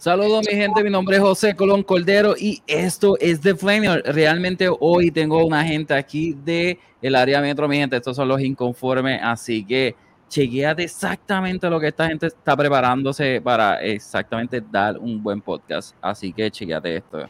Saludos mi gente, mi nombre es José Colón Cordero y esto es The Flame. Realmente hoy tengo una gente aquí de el área metro, mi gente, estos son los inconformes, así que chequeate exactamente lo que esta gente está preparándose para exactamente dar un buen podcast, así que chequeate esto.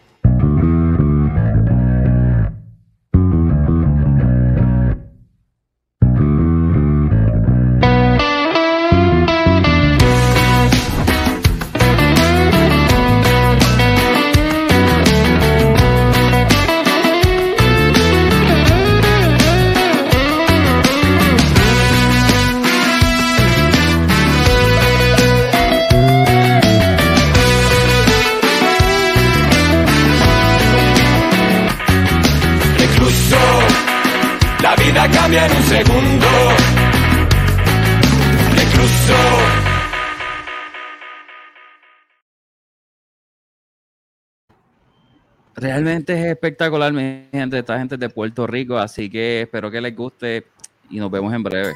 Realmente es espectacular, mi gente, esta gente de Puerto Rico, así que espero que les guste y nos vemos en breve.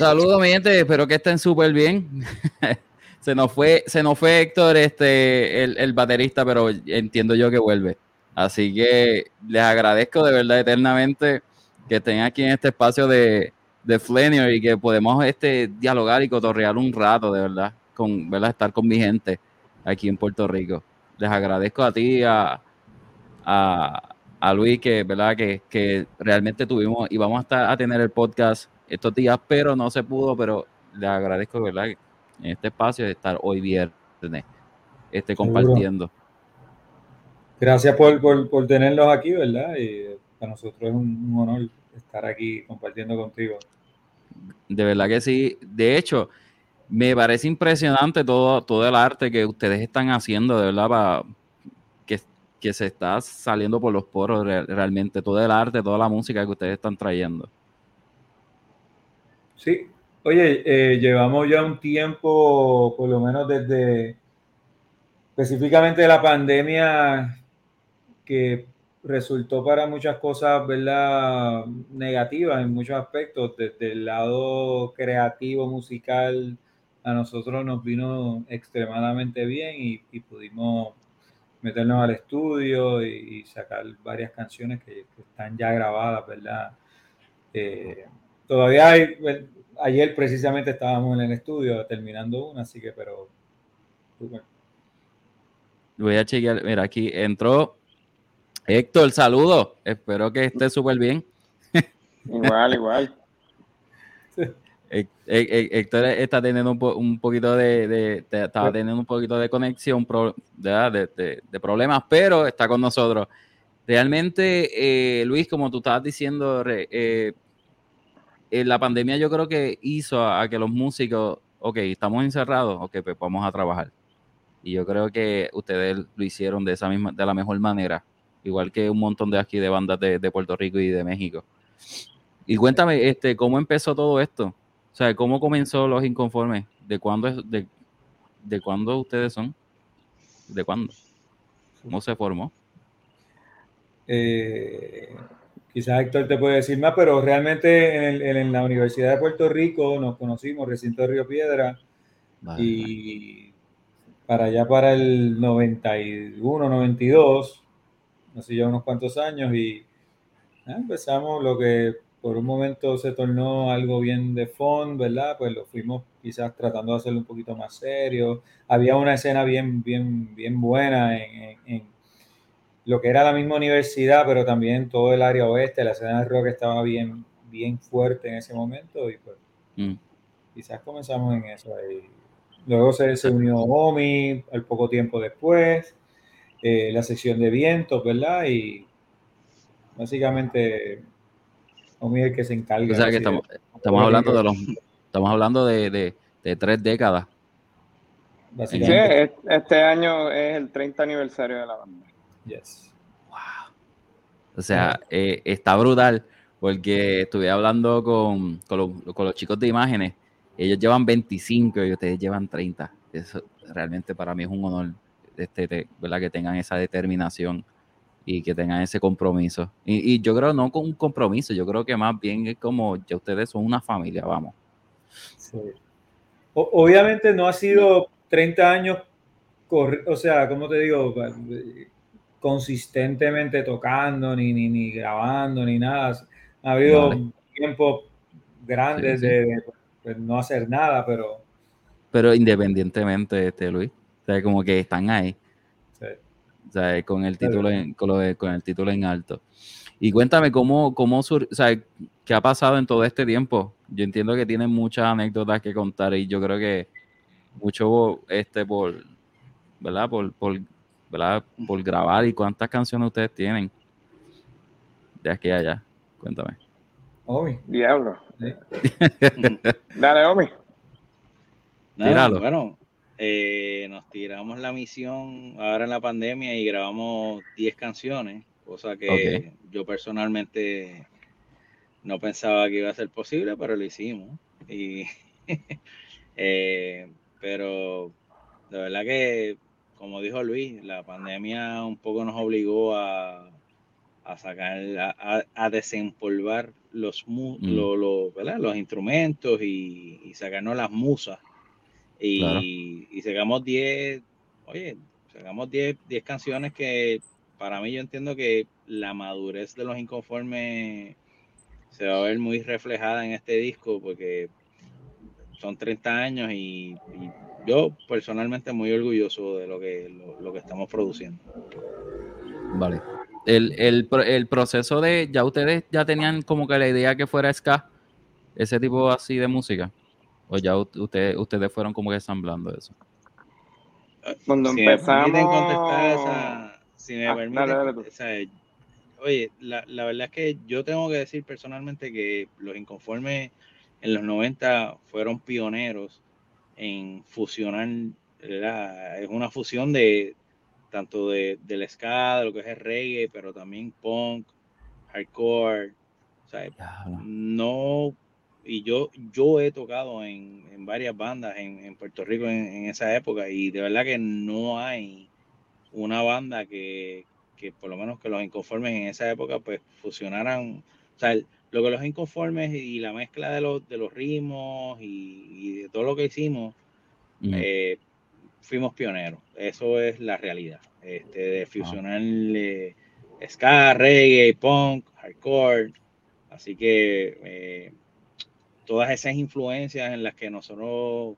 Saludos, mi gente. Espero que estén súper bien. se nos fue, se nos fue Héctor, este, el, baterista, pero entiendo yo que vuelve. Así que les agradezco de verdad eternamente que estén aquí en este espacio de, de y que podemos este, dialogar y cotorrear un rato, de verdad, con ¿verdad? estar con mi gente aquí en Puerto Rico. Les agradezco a ti, a, a, Luis, que, ¿verdad? Que, que realmente tuvimos y vamos a, estar, a tener el podcast estos días, pero no se pudo, pero le agradezco, ¿verdad? En este espacio de estar hoy viernes, este, compartiendo. Gracias por, por, tenerlos aquí, ¿verdad? Y para nosotros es un, honor estar aquí compartiendo contigo. De verdad que sí. De hecho, me parece impresionante todo, todo el arte que ustedes están haciendo, de verdad, para, que, que se está saliendo por los poros realmente, todo el arte, toda la música que ustedes están trayendo. Sí, oye, eh, llevamos ya un tiempo, por lo menos desde específicamente la pandemia, que resultó para muchas cosas, ¿verdad? Negativas en muchos aspectos, desde el lado creativo, musical, a nosotros nos vino extremadamente bien y, pudimos meternos al estudio y, sacar varias canciones que, están ya grabadas, ¿verdad? Eh, Todavía hay, ayer precisamente estábamos en el estudio terminando una, así que, pero. Voy a chequear, mira, aquí entró Héctor, saludo. Espero que esté súper bien. Igual, igual. Héctor está teniendo un, poquito de, estaba teniendo un poquito de conexión, de, de, problemas, pero está con nosotros. Realmente, eh, Luis, como tú estabas diciendo, eh, eh, la pandemia yo creo que hizo a, que los músicos, ok, estamos encerrados, ok, pues vamos a trabajar. Y yo creo que ustedes lo hicieron de esa misma, de la mejor manera, igual que un montón de aquí de bandas de, Puerto Rico y de México. Y cuéntame, este, ¿cómo empezó todo esto? O sea, ¿cómo comenzó Los Inconformes? ¿De cuándo, de, de cuándo ustedes son? ¿De cuándo? ¿Cómo se formó? Eh, quizás Héctor te puede decir más, pero realmente en, la Universidad de Puerto Rico nos conocimos, recinto de Río Piedra, y para allá para el 91, 92, no sé, ya unos cuantos años, y ah, empezamos lo que por un momento se tornó algo bien de fondo, ¿verdad? Pues lo fuimos quizás tratando de hacerlo un poquito más serio. Había una escena bien, bien, bien buena en, en lo que era la misma universidad, pero también todo el área oeste, la escena de rock estaba bien, bien fuerte en ese momento y pues mm. quizás comenzamos en eso. Ahí. Luego se, se unió Omi al poco tiempo después, eh, la sección de vientos, ¿verdad? Y básicamente Omi es el que se encarga. O sea que estamos, estamos hablando de los, Estamos hablando de, tres décadas. Sí, este año es el 30 aniversario de la banda. Yes. Wow. O sea, eh, está brutal porque estuve hablando con, con, los, chicos de imágenes. Ellos llevan 25 y ustedes llevan 30. Eso realmente para mí es un honor este, ¿verdad? que tengan esa determinación y que tengan ese compromiso. Y, yo creo no con un compromiso, yo creo que más bien es como ya ustedes son una familia, vamos. obviamente no ha sido 30 años, o sea, como te digo, consistentemente tocando, ni, ni, ni grabando, ni nada. Ha habido tiempo grandes de pues, no hacer nada, pero... Pero independientemente, este, Luis, o sea, como que están ahí. O sea, con el título en, con, el título en alto. Y cuéntame cómo, cómo o sea, qué ha pasado en todo este tiempo. Yo entiendo que tienen muchas anécdotas que contar y yo creo que mucho este por, ¿verdad? Por, por, ¿verdad? por grabar y cuántas canciones ustedes tienen de aquí a allá. Cuéntame. Omi. Diablo. Dale, Omi. Bueno, eh, nos tiramos la misión ahora en la pandemia y grabamos 10 canciones, cosa que yo personalmente no pensaba que iba a ser posible, pero lo hicimos. Y, eh, pero de verdad que, como dijo Luis, la pandemia un poco nos obligó a, a sacar, a, desempolvar los, mm. los instrumentos y, y sacarnos las musas. Y, sacamos 10, oye, sacamos 10, 10 canciones que para mí yo entiendo que la madurez de los inconformes se va a ver muy reflejada en este disco porque son 30 años y, yo personalmente muy orgulloso de lo que, lo, que estamos produciendo. Vale. El, el, el, proceso de, ya ustedes ya tenían como que la idea que fuera ska, ese tipo así de música. ¿O ya ustedes ustedes fueron como que ensamblando eso? Cuando si empezamos... Me contestar esa, si me ah, oye, la, la, verdad es que yo tengo que decir personalmente que los inconformes en los 90 fueron pioneros en fusionar, es una fusión de tanto de, del ska, de lo que es el reggae, pero también punk, hardcore, o sea, no y yo, yo he tocado en, en varias bandas en, Puerto Rico en, esa época y de verdad que no hay una banda que, que, por lo menos que los inconformes en esa época pues fusionaran, o sea, lo que los inconformes y la mezcla de los, de los ritmos y, de todo lo que hicimos, eh, fuimos pioneros, eso es la realidad, este, de fusionar ska, reggae, punk, hardcore, así que... Eh, todas esas influencias en las que nosotros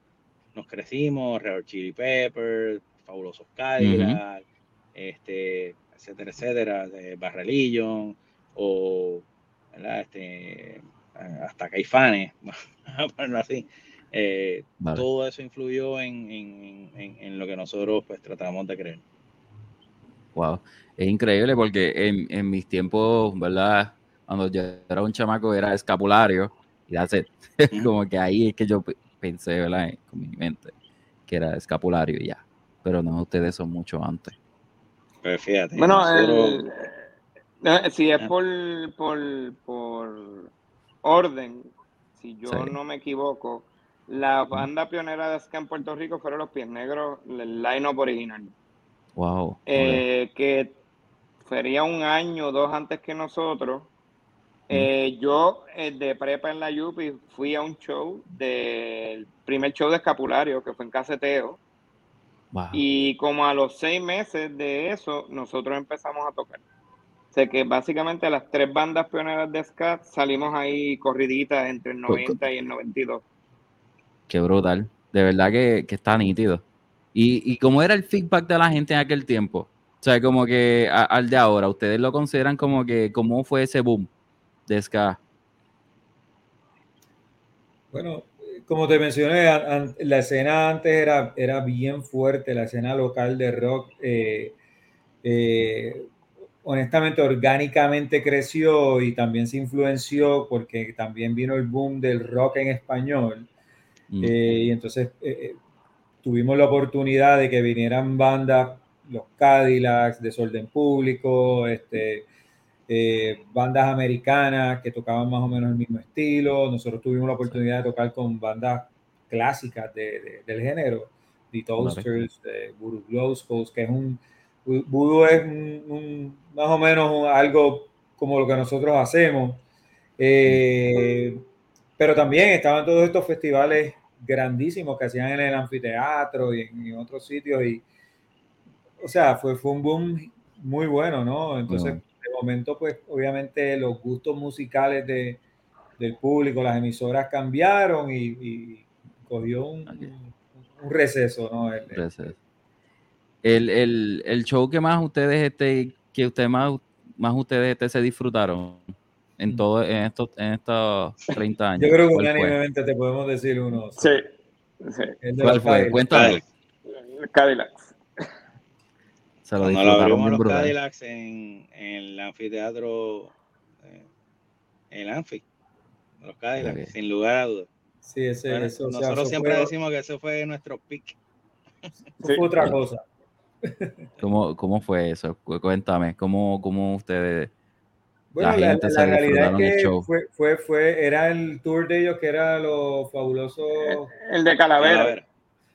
nos crecimos, Red Chili Peppers, Fabulosos Cadillac, este, etcétera, etcétera, de Barrelillo, o este, hasta Caifanes, así. Eh, todo eso influyó en, lo que nosotros pues tratamos de creer. Wow, es increíble porque en, en mis tiempos, ¿verdad? Cuando yo era un chamaco era escapulario y hace como que ahí es que yo pensé, ¿verdad? Con mi mente, que era escapulario y ya. Pero no, ustedes son mucho antes. Pues fíjate. Bueno, si es por, por, orden, si yo no me equivoco, la banda pionera de ska en Puerto Rico fueron los Pies Negros, el line-up original. Wow. Eh, que sería un año o dos antes que nosotros. Eh, yo eh, de prepa en la Yupi fui a un show del primer show de escapulario que fue en Caseteo. Y como a los seis meses de eso, nosotros empezamos a tocar. Sé que básicamente las tres bandas pioneras de ska salimos ahí corriditas entre el 90 y el 92. Qué brutal. De verdad que, está nítido. ¿Y, ¿Y cómo era el feedback de la gente en aquel tiempo? O sea, como que al de ahora, ¿ustedes lo consideran como que, cómo fue ese boom? de ska? Bueno, como te mencioné, la escena antes era, era bien fuerte, la escena local de rock. Eh, eh, honestamente, orgánicamente creció y también se influenció porque también vino el boom del rock en español. Mm. Eh, y entonces eh, eh, tuvimos la oportunidad de que vinieran bandas, los Cadillacs, Desorden Público, este, eh, bandas americanas que tocaban más o menos el mismo estilo. Nosotros tuvimos la oportunidad de tocar con bandas clásicas de- de- del género, The Toasters, Voodoo Glow que es un, Voodoo es un- un- más o menos algo como lo que nosotros hacemos. Eh, pero también estaban todos estos festivales grandísimos que hacían en el anfiteatro y en, en otros sitios. Y, o sea, fue, fue un boom muy bueno, ¿no? Entonces, bueno. de momento, pues obviamente los gustos musicales de, del público, las emisoras cambiaron y, y cogió un, un receso, ¿no? El- el- Gracias. El, el, el show que más ustedes este, que ustedes más, más ustedes este, se disfrutaron en todo en estos en estos 30 años. yo creo que unánimemente te podemos decir uno. Sí, sí. ¿Cuál fue? Cuéntame. Cadillacs. Se lo Cuando lo abrimos los brutal. Cadillacs en, en el anfiteatro, eh, el Anfi, los Cadillacs, sin lugar a dudas. Sí, ese, Bueno, eso, o sea, nosotros eso siempre fue, decimos que ese fue nuestro pick. eso fue otra cosa. ¿Cómo, ¿Cómo fue eso? Cu- Cuéntame, ¿cómo, cómo ustedes Bueno, La la, gente la se realidad es que show. fue, fue, fue, era el tour de ellos que era los fabulosos, El de Calavera. Calavera.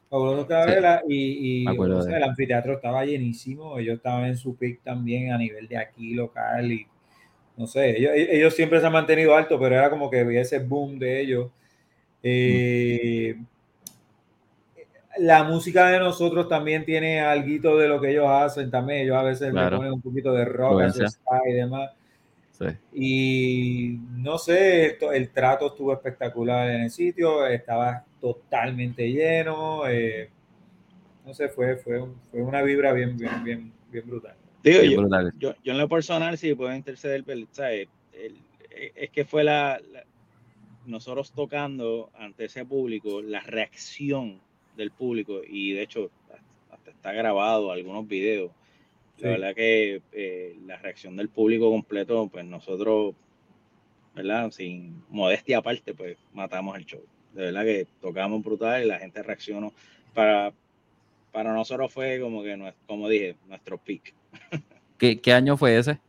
fabulosos Calavera y, o sea, el anfiteatro estaba llenísimo, ellos estaban en su pick también a nivel de aquí local y no sé, ellos, ellos siempre se han mantenido alto, pero era como que había ese boom de ellos. Eh, la música de nosotros también tiene algo de lo que ellos hacen también. Ellos a veces Claro. le ponen un poquito de rock y demás. Sí. Y no sé, esto- el trato estuvo espectacular en el sitio, estaba totalmente lleno. eh, no sé, fue, fue, fue una vibra bien, bien, bien, bien brutal. Digo, Bien yo, brutal. yo, yo en lo personal sí puedo interceder, pero, ¿sabes? El- eh, es que fue la, la- nosotros tocando ante ese público, la reacción del público, y de hecho hasta está grabado algunos videos. La Sí. verdad que eh, la reacción del público completo, pues nosotros, ¿verdad? Sin modestia aparte, pues matamos el show. De verdad que tocamos brutal y la gente reaccionó. Para, para nosotros fue como que, como dije, nuestro peak. ¿Qué, qué año fue ese?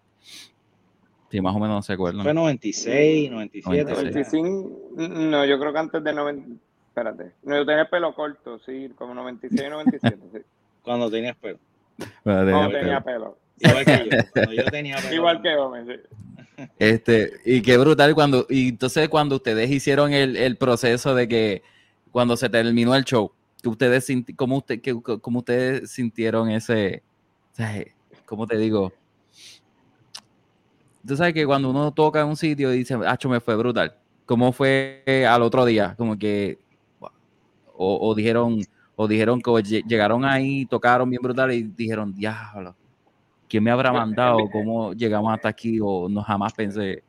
Sí, más o menos no se acuerdan. Fue 96, 97. 96. 95, no, yo creo que antes de 90. Espérate. No, yo tenía el pelo corto, sí, como 96, 97. Sí. Cuando tenías pelo. Bueno, No tenía- pelo. Igual que yo. Cuando yo tenía pelo. Igual que Gómez, sí. Este, y qué brutal cuando, y entonces cuando ustedes hicieron el, el proceso de que cuando se terminó el show, que ustedes sinti- cómo usted, que, cómo ustedes sintieron ese, o sea, ¿cómo te digo? Tú sabes que cuando uno toca en un sitio y dice, acho, me fue brutal. ¿Cómo fue al otro día? Como que, o, o dijeron, o dijeron que lle- llegaron ahí, tocaron bien brutal y dijeron, diablo, ¿quién me habrá mandado? ¿Cómo llegamos hasta aquí? O no jamás pensé.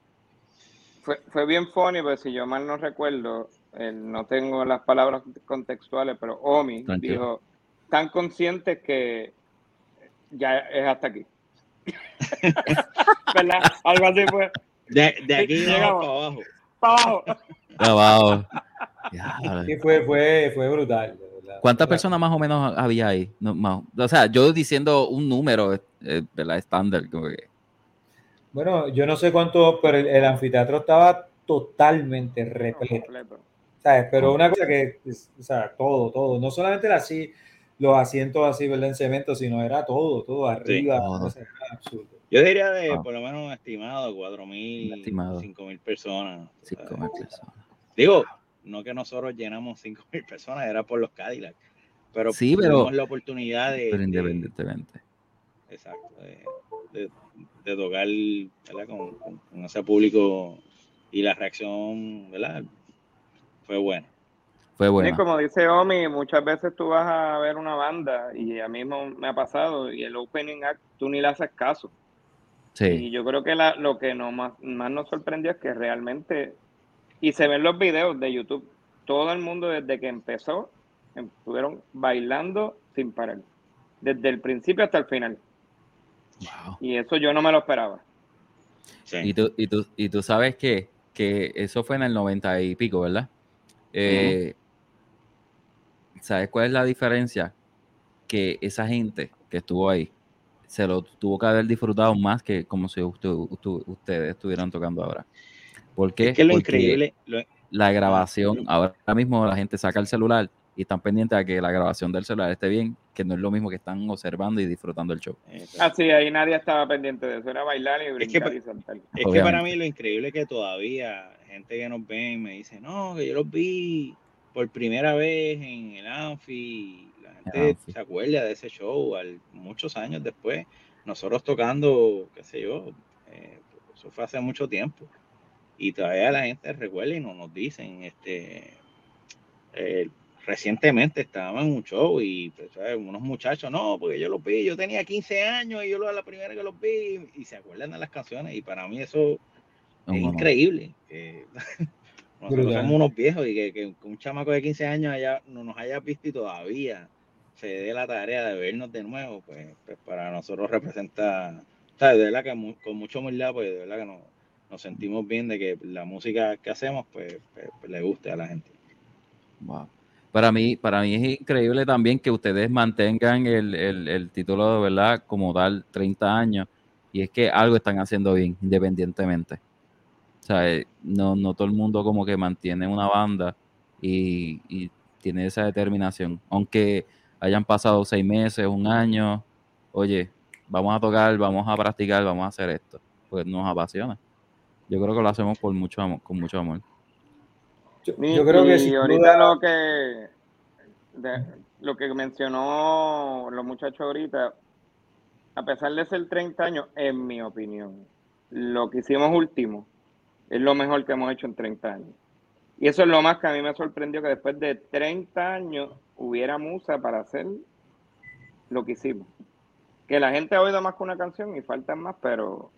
Fue, fue bien funny, pero si yo mal no recuerdo, eh, no tengo las palabras contextuales, pero Omi Tranquilo. dijo, tan conscientes que ya es hasta aquí. ¿Verdad? Algo así fue. De, de aquí Llegamos. vamos para abajo. ¡Para abajo! Abajo. Sí, fue, fue, fue brutal. ¿Cuántas personas más o menos había ahí? No, más- o sea, yo diciendo un número, eh, ¿verdad? Estándar. que- Bueno, yo no sé cuánto, pero el, el anfiteatro estaba totalmente repleto. Completo. ¿sabes? Pero una cosa que, o sea, todo, todo, no solamente era así, los asientos así, ¿verdad? En cemento, sino era todo, todo arriba, todo. o sea, era absurdo. Yo diría de Ah. por lo menos estimado 4 mil, Estimado. 5 mil personas. Cinco ¿sabes? mil personas. Digo, no que nosotros llenamos 5 mil personas, era por los Cadillac. Pero Sí, pero- tuvimos la oportunidad de, Pero de- independientemente. exacto, de, de- de tocar ¿verdad? Con, con- con ese público y la reacción, ¿verdad? Fue buena. Fue Sí, bueno. como dice Omi, muchas veces tú vas a ver una banda y a mí me me ha pasado y el opening act tú ni le haces caso. Sí. Y yo creo que la- lo que nos más, más nos sorprendió es que realmente, y se ven los videos de YouTube, todo el mundo desde que empezó estuvieron bailando sin parar, desde el principio hasta el final. Wow. Y eso yo no me lo esperaba. Sí. Y tú, y tú, y tú sabes que, que eso fue en el 90 y pico, ¿verdad? Eh, ¿sabes cuál es la diferencia? Que esa gente que estuvo ahí se lo tuvo que haber disfrutado más que como si ustedes estuvieran tocando ahora. ¿Por qué? Es que lo Porque increíble, lo- la grabación, ahora mismo la gente saca el celular y están pendientes a que la grabación del celular esté bien, que no es lo mismo que están observando y disfrutando el show. Ah, sí, ahí nadie estaba pendiente de eso, era bailar y brincar pa- y saltar. Es que para mí lo increíble es que todavía gente que nos ve me dice, no, que yo los vi por primera vez en el Anfi. La gente Anfi. se acuerda de ese show al, muchos años después. Nosotros tocando, qué sé yo, eh, eso fue hace mucho tiempo. Y todavía la gente recuerda y no nos dicen, este, eh, recientemente estábamos en un show y pues, unos muchachos, no, porque yo los vi, yo tenía 15 años y yo lo- la primera que los vi y se acuerdan de las canciones y para mí eso es increíble. nosotros somos unos viejos y que, que un chamaco de 15 años haya, no nos haya visto y todavía se dé la tarea de vernos de nuevo, pues, pues para nosotros representa, ¿sabes? de verdad que mu- con mucha humildad, pues de verdad que nos, nos sentimos bien de que la música que hacemos, pues, pues, pues, le guste a la gente. Wow. Para mí, para mí es increíble también que ustedes mantengan el, el, el título de verdad como tal 30 años y es que algo están haciendo bien independientemente. O sea, eh, no, no todo el mundo como que mantiene una banda y, y tiene esa determinación. Aunque hayan pasado seis meses, un año, oye, vamos a tocar, vamos a practicar, vamos a hacer esto. Pues nos apasiona. Yo creo que lo hacemos por mucho amor, con mucho amor. Yo, creo que y ahorita duda- lo que de- lo que mencionó los muchachos ahorita, a pesar de ser 30 años, en mi opinión, lo que hicimos último es lo mejor que hemos hecho en 30 años. Y eso es lo más que a mí me sorprendió, que después de 30 años hubiera musa para hacer lo que hicimos. Que la gente ha oído más que una canción y faltan más, pero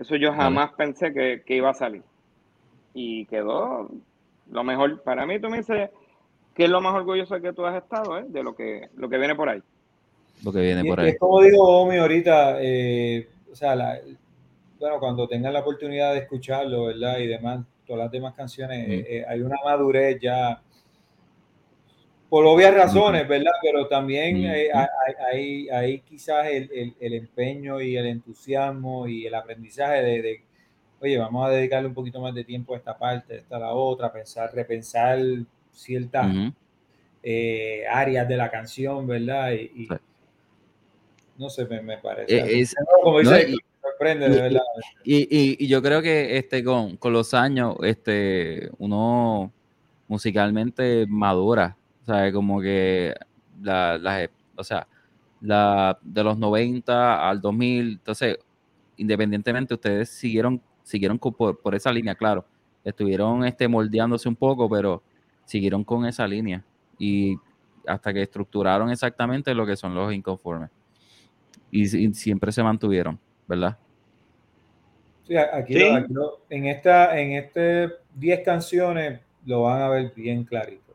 eso yo jamás pensé que, que iba a salir. Y quedó lo mejor. Para mí, tú me dices que es lo más orgulloso que tú has estado, ¿eh? de lo que, lo que viene por ahí. Lo que viene Y- por ahí. es como dijo Omi ahorita, eh, o sea, la- bueno, cuando tengan la oportunidad de escucharlo, ¿verdad? Y demás, todas las demás canciones, Mm. eh, eh, hay una madurez ya, por obvias razones, ¿verdad? Pero también eh, hay, hay- hay quizás el, el- el empeño y el entusiasmo y el aprendizaje de, de, oye, vamos a dedicarle un poquito más de tiempo a esta parte, a esta a la otra, pensar, repensar ciertas eh, áreas de la canción, ¿verdad? Y, no sé, me, me parece. Eh, es- como no, dice, y- sorprende, de verdad. Y, y- y yo creo que este con, con los años, este, uno musicalmente madura, ¿sabes? Como que la, las- o sea, la, de los 90 al 2000, entonces, independientemente, ustedes siguieron, siguieron por, por esa línea, claro, estuvieron este, moldeándose un poco, pero siguieron con esa línea y hasta que estructuraron exactamente lo que son los inconformes. Y, y siempre se mantuvieron, ¿verdad? Sí, aquí, Sí. lo- aquí lo- en esta, en este 10 canciones lo van a ver bien clarito.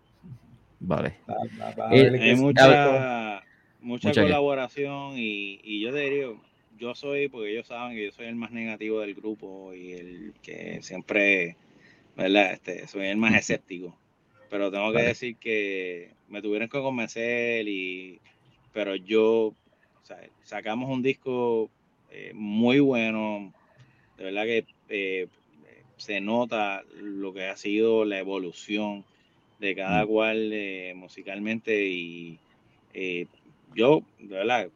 Vale. Va- va- va a Eh, Hay mucha, Mucha colaboración y, y yo te digo, yo soy, porque ellos saben que yo soy el más negativo del grupo y el que siempre, ¿verdad? Este, soy el más escéptico. Pero tengo que Vale. decir que me tuvieron que convencer y, pero yo, o sea, sacamos un disco eh, muy bueno, de verdad que eh, se nota lo que ha sido la evolución de cada Mm. cual eh, musicalmente y eh, yo, de verdad,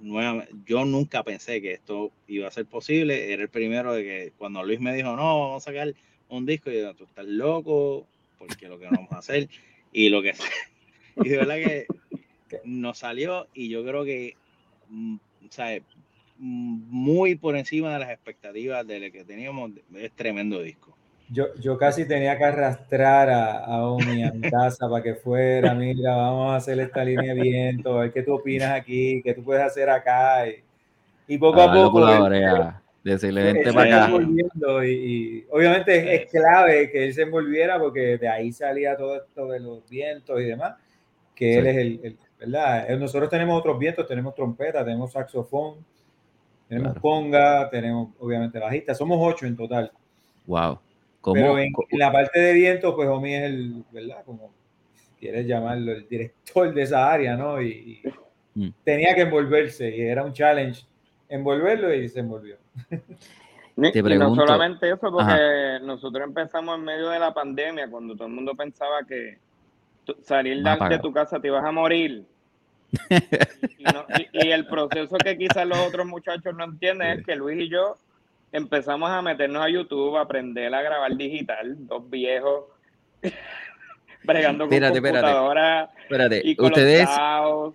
nueva- yo nunca pensé que esto iba a ser posible. Era el primero de que cuando Luis me dijo, no, vamos a sacar un disco, y yo, tú estás loco, porque lo que vamos a hacer, y lo que y de verdad que nos salió, y yo creo que, mm, ¿sabes? Mm, muy por encima de las expectativas de lo que teníamos, es tremendo disco. Yo, yo casi tenía que arrastrar a, a Omi a mi casa para que fuera, mira, vamos a hacer esta línea de viento, a ver qué tú opinas aquí, qué tú puedes hacer acá. Y, y poco a darle poco, la decirle, vente para acá. y, y obviamente es, es clave que él se envolviera porque de ahí salía todo esto de los vientos y demás, que Sí. él es el, el- ¿verdad? Eh, Nosotros tenemos otros vientos, tenemos trompeta, tenemos saxofón, tenemos Claro. conga, tenemos obviamente bajista, somos ocho en total. Wow. ¿Cómo? Pero en, la parte de viento, pues Omi es el, ¿verdad? Como quieres llamarlo, el director de esa área, ¿no? Y, Mm. tenía que envolverse y era un challenge envolverlo y se envolvió. Te y no solamente eso, porque nosotros empezamos en medio de la pandemia, cuando todo el mundo pensaba que salir de, tu casa te ibas a morir. y, no- y- y el proceso que quizás los otros muchachos no entienden es que Luis y yo empezamos a meternos a YouTube, a aprender a grabar digital, dos viejos, bregando con Espérate, espérate. computadora Espérate, y con ustedes, los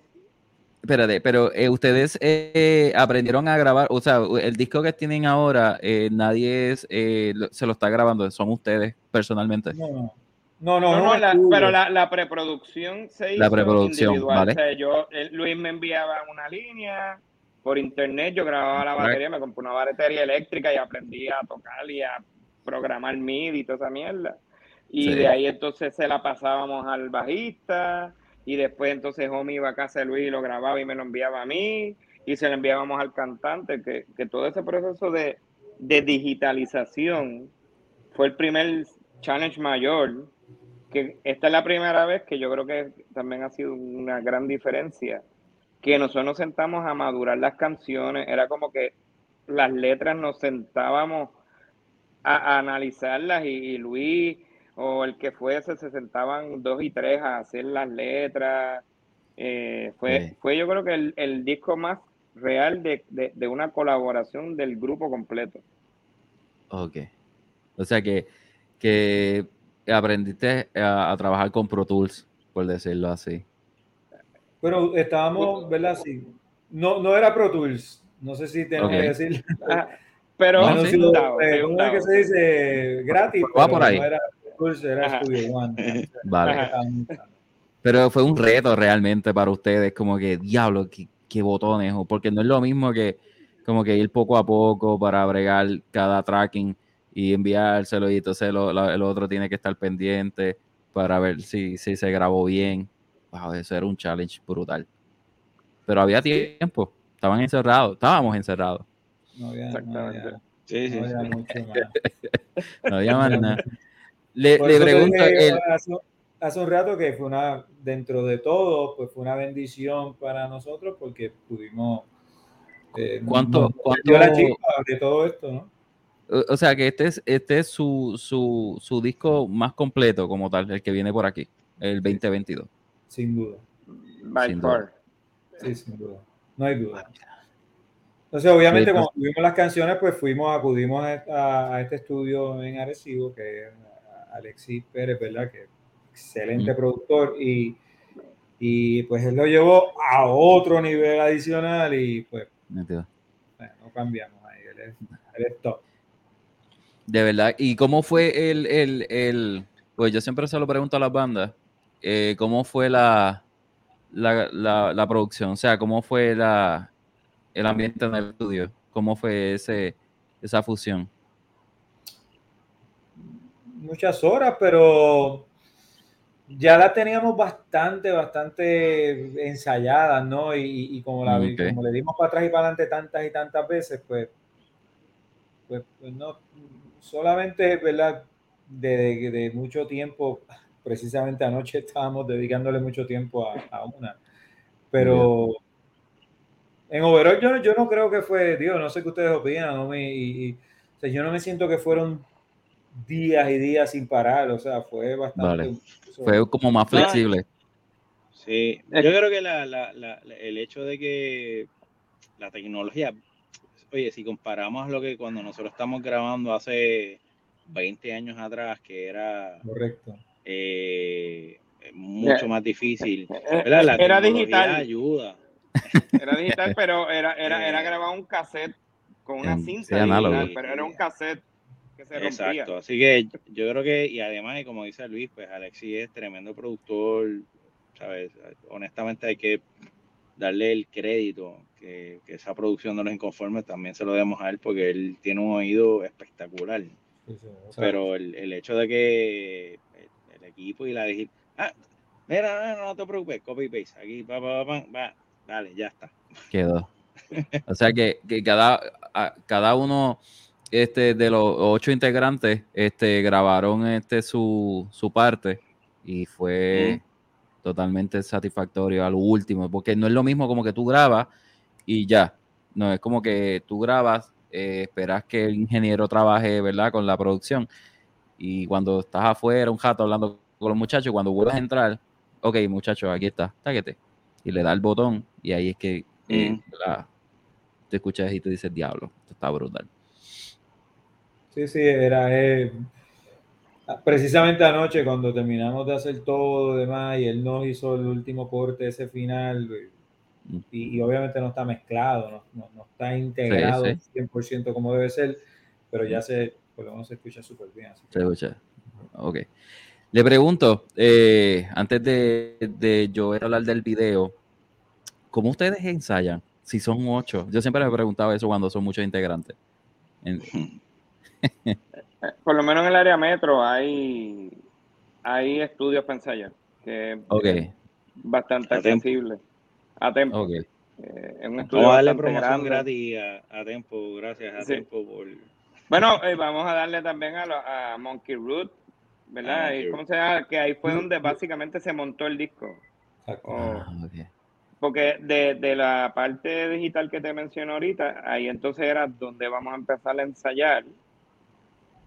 espérate, pero eh, ustedes eh, aprendieron a grabar, o sea, el disco que tienen ahora, eh, nadie es, eh, lo- se lo está grabando, son ustedes personalmente. No, no. No, No, no, no, un la- estudio. pero la, la preproducción se hizo La preproducción, individual. vale. O sea, yo, él- Luis me enviaba una línea por internet, yo grababa la batería, me compré una batería eléctrica y aprendí a tocar y a programar MIDI y toda esa mierda. Y Sí. de ahí entonces se la pasábamos al bajista y después entonces Homie iba a casa de Luis y lo grababa y me lo enviaba a mí y se lo enviábamos al cantante, que, que todo ese proceso de, de digitalización fue el primer challenge mayor que esta es la primera vez que yo creo que también ha sido una gran diferencia, que nosotros nos sentamos a madurar las canciones, era como que las letras nos sentábamos a, a analizarlas y, y Luis o el que fuese se sentaban dos y tres a hacer las letras. Eh, fue, Sí. fue yo creo que el, el disco más real de, de- de una colaboración del grupo completo. Ok. O sea que, que aprendiste a, a trabajar con Pro Tools, por decirlo así. Pero estábamos, ¿verdad? Sí. No, no era Pro Tools. No sé si tengo que decir. Ah, Pero No, Bueno, sí. DAO, eh, sí, un ¿Cómo es que se dice? Gratis. Va por ahí. No era Pro Tools, era Ajá. Studio One. Vale. Ajá. Pero fue un reto realmente para ustedes, como que, diablo, qué, qué botones, o porque no es lo mismo que como que ir poco a poco para bregar cada tracking y enviárselo y entonces lo- la- el otro tiene que estar pendiente para ver si, si se grabó bien. Wow, eso era un challenge brutal. Pero había tiempo, estaban encerrados, estábamos encerrados, No había, no Exactamente. había, Sí, sí, no sí. había mucho más. no había más nada. Le, le pregunto, dije el- hace, hace un rato que fue una, dentro de todo, pues fue una bendición para nosotros porque pudimos. eh, ¿Cuánto- nos cuánto- la chispa de todo esto, ¿no? o o sea que este es, este es su, su, su disco más completo como tal, el que viene por aquí, el 2022. Sin duda. By Sin far. Sí, sin duda. No hay duda. Entonces, obviamente, Sí, cuando tuvimos las canciones, pues fuimos, acudimos a, a- este estudio en Arecibo, que es Alexis Pérez, ¿verdad? Que excelente productor y, y pues él lo llevó a otro nivel adicional y pues no cambiamos ahí, él es, él es top. De verdad. ¿Y cómo fue el, el, el- Pues yo siempre se lo pregunto a las bandas. Eh, ¿Cómo fue la, la, la, la producción? O sea, ¿cómo fue la, el ambiente en el estudio? ¿Cómo fue ese, esa fusión? muchas horas, pero ya la teníamos bastante, bastante ensayada, ¿no? Y, y como, la, le dimos para atrás y para adelante tantas y tantas veces, pues, pues, pues no, solamente, ¿verdad? De, de- de mucho tiempo, precisamente anoche estábamos dedicándole mucho tiempo a, a una, pero en overall yo, yo no creo que fue, digo, no sé qué ustedes opinan, ¿no? Y, y- y, o sea, yo no me siento que fueron días y días sin parar, o sea, fue bastante... Vale. Fue como más flexible. Sí, yo creo que la, la, la- la- el hecho de que la tecnología, oye, si comparamos lo que cuando nosotros estamos grabando hace 20 años atrás, que era Correcto. Eh, mucho más difícil, Eh, ¿verdad? La Era digital, ayuda. era digital, pero era, era, era Eh, grabado un cassette con una en- cinta sí, análogo. digital, pero era un cassette que se rompía. Exacto, así que yo creo que, y además, y como dice Luis, pues Alexis es tremendo productor, ¿sabes? Honestamente hay que darle el crédito que, que esa producción de los inconformes también se lo demos a él porque él tiene un oído espectacular. Sí, sí, Pero el, el hecho de que equipo y la digi- ah, mira, no, no te preocupes, copy paste, aquí, va, va, va, va, dale, ya está. Quedó. O sea que, que cada, a- cada uno este, de los ocho integrantes este, grabaron este, su, su parte y fue, totalmente satisfactorio a lo último, porque no es lo mismo como que tú grabas y ya. No es como que tú grabas, eh, esperas que el ingeniero trabaje, ¿verdad? Con la producción. Y cuando estás afuera, un jato hablando con los muchachos, cuando vuelves a entrar, ok, muchachos, aquí está, táquete. Y le da el botón y ahí es que eh, te escuchas y tú dices, diablo, esto está brutal. Sí, sí, era eh, precisamente anoche cuando terminamos de hacer todo demás y él nos hizo el último corte, ese final, mm. y, obviamente no está mezclado, no, está integrado 100% como debe ser, pero ya se, por lo menos se escucha súper bien. Se escucha, ok. Le pregunto, eh, antes de, de yo hablar del video, ¿cómo ustedes ensayan? Si son ocho. Yo siempre me he preguntado eso cuando son muchos integrantes. Por lo menos en el área metro hay, hay estudios para ensayar, que es bastante accesible. A tiempo. Okay. Eh, es un estudio vamos a darle promoción gratis a, a tiempo, gracias a tiempo por... Bueno, eh, vamos a darle también a, a Monkey Root, ¿verdad? Ah, ¿Cómo se llama? Que ahí fue donde básicamente se montó el disco. Ah, porque de, de, la parte digital que te menciono ahorita, ahí entonces era donde vamos a empezar a ensayar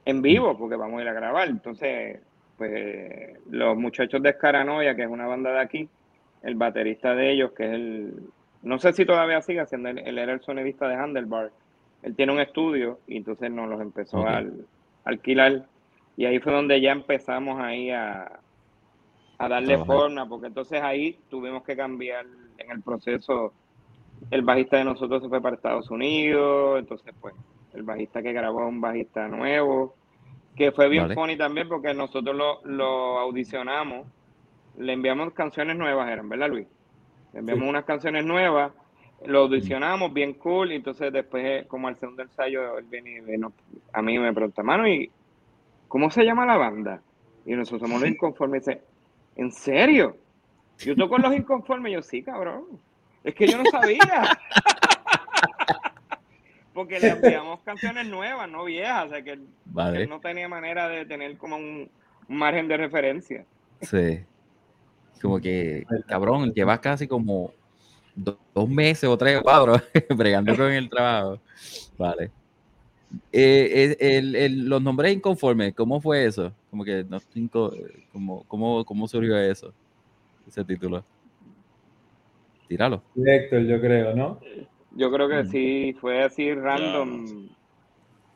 en vivo, porque vamos a ir a grabar. Entonces, pues los muchachos de Escaranoia, que es una banda de aquí, el baterista de ellos, que es el, no sé si todavía sigue haciendo, él, era el sonidista de Handlebar, él tiene un estudio y entonces nos los empezó a alquilar y ahí fue donde ya empezamos ahí a, a darle forma, porque entonces ahí tuvimos que cambiar en el proceso, el bajista de nosotros se fue para Estados Unidos, entonces pues el bajista que grabó un bajista nuevo, que fue bien funny también porque nosotros lo, audicionamos, le enviamos canciones nuevas, eran, ¿verdad, Luis? Le enviamos unas canciones nuevas, lo audicionamos, bien cool, y entonces después, como al segundo ensayo, él viene y a mí me pregunta, mano, ¿y cómo se llama la banda? Y nosotros somos los inconformes, dice, ¿en serio? Yo toco los inconformes, yo sí, cabrón. Es que yo no sabía. porque le enviamos canciones nuevas, no viejas, o sea que, no tenía manera de tener como un, margen de referencia. Sí. Como que, cabrón, llevas casi como dos meses o tres o cuatro bregando con el trabajo. Vale. Eh, el, los nombres inconformes, ¿cómo fue eso? Como que no cinco, como, ¿cómo, ¿cómo surgió eso? Ese título. Tíralo. Héctor, yo creo, ¿no? Yo creo que sí, fue así random,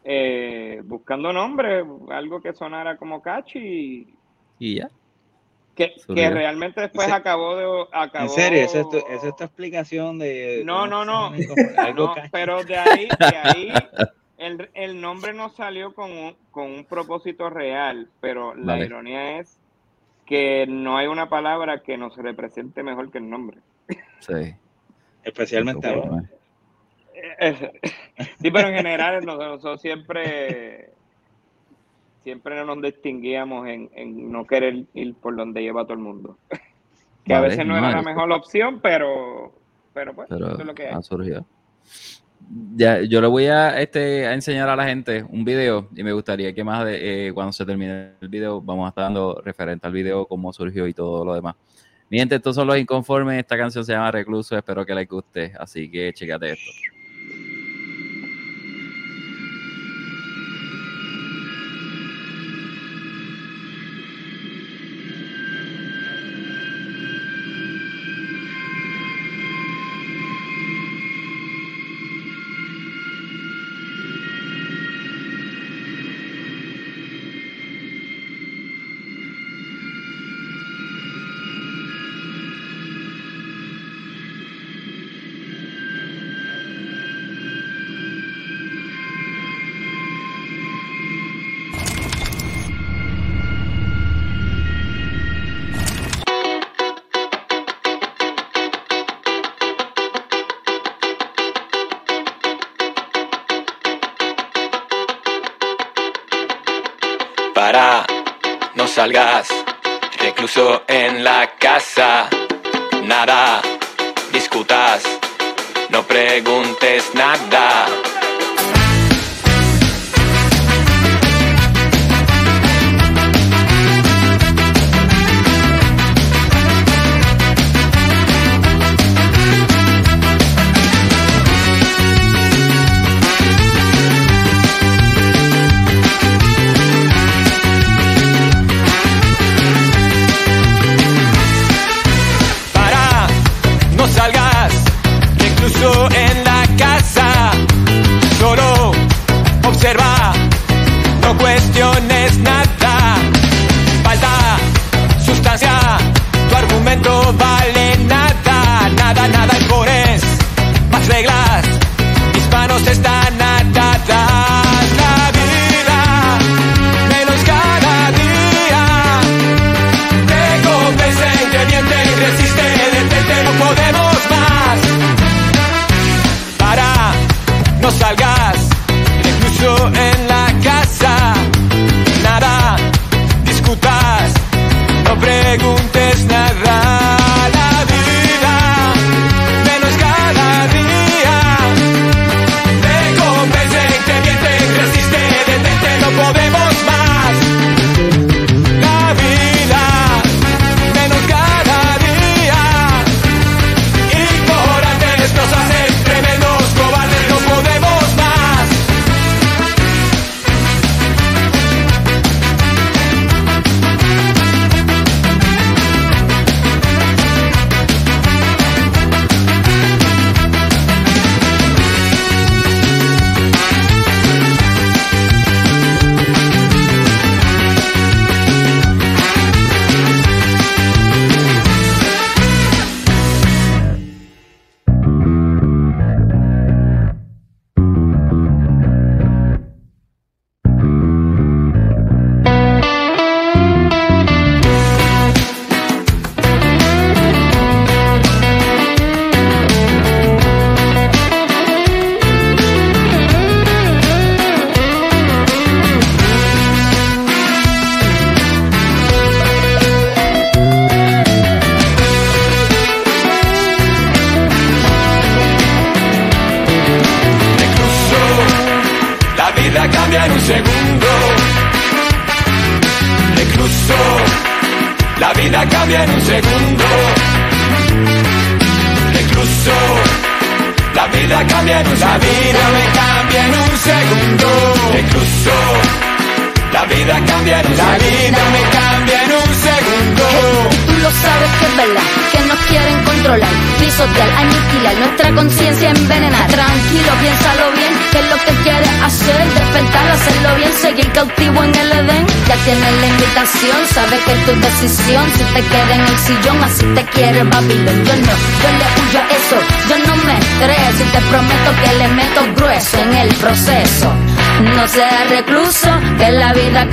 eh, buscando nombres, algo que sonara como catchy. Y ya. Que, que realmente después acabó de... Acabó... ¿En serio? ¿Esa es, tu, ¿Esa es tu explicación de...? No, no, no. no pero de ahí, de ahí el, el, nombre no salió con un, con un propósito real, pero la ironía es que no hay una palabra que nos represente mejor que el nombre. Sí. Especialmente ahora. sí, pero en general nosotros siempre siempre no nos distinguíamos en, no querer ir por donde lleva todo el mundo. que a veces no, era la mejor opción, pero, pero pues, eso es lo que Ha surgido. Ya, yo le voy a, este, a enseñar a la gente un video y me gustaría que más de, eh, cuando se termine el video vamos a estar dando referente al video, cómo surgió y todo lo demás. Mi estos son los inconformes. Esta canción se llama Recluso. Espero que les guste. Así que chécate esto.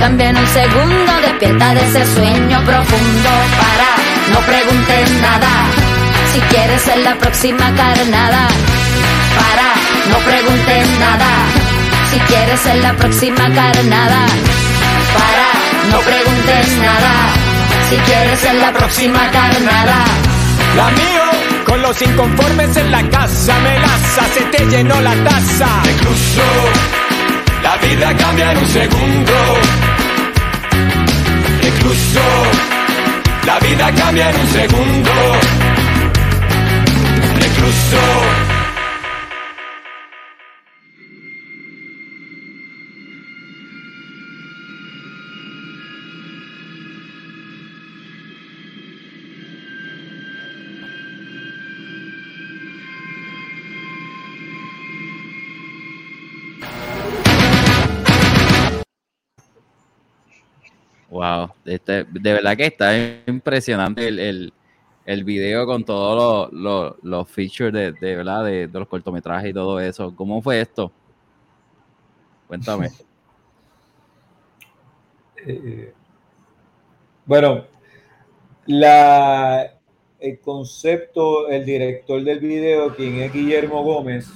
En un segundo. Despierta de ese sueño profundo. Para, no preguntes nada. Si quieres ser la próxima carnada. Para, no preguntes nada. Si quieres ser la próxima carnada. Para, no preguntes nada. Si quieres ser la próxima carnada. La mío, con los inconformes en la casa, melaza, se te llenó la taza. Incluso la vida cambia en un segundo. Incluso la vida cambia en un segundo. Incluso Wow, este, de verdad que está impresionante el, el, el video con todos los, los features de, de, ¿verdad? De, de los cortometrajes y todo eso. ¿Cómo fue esto? Cuéntame. Eh, bueno, la, el concepto, el director del video, quien es Guillermo Gómez,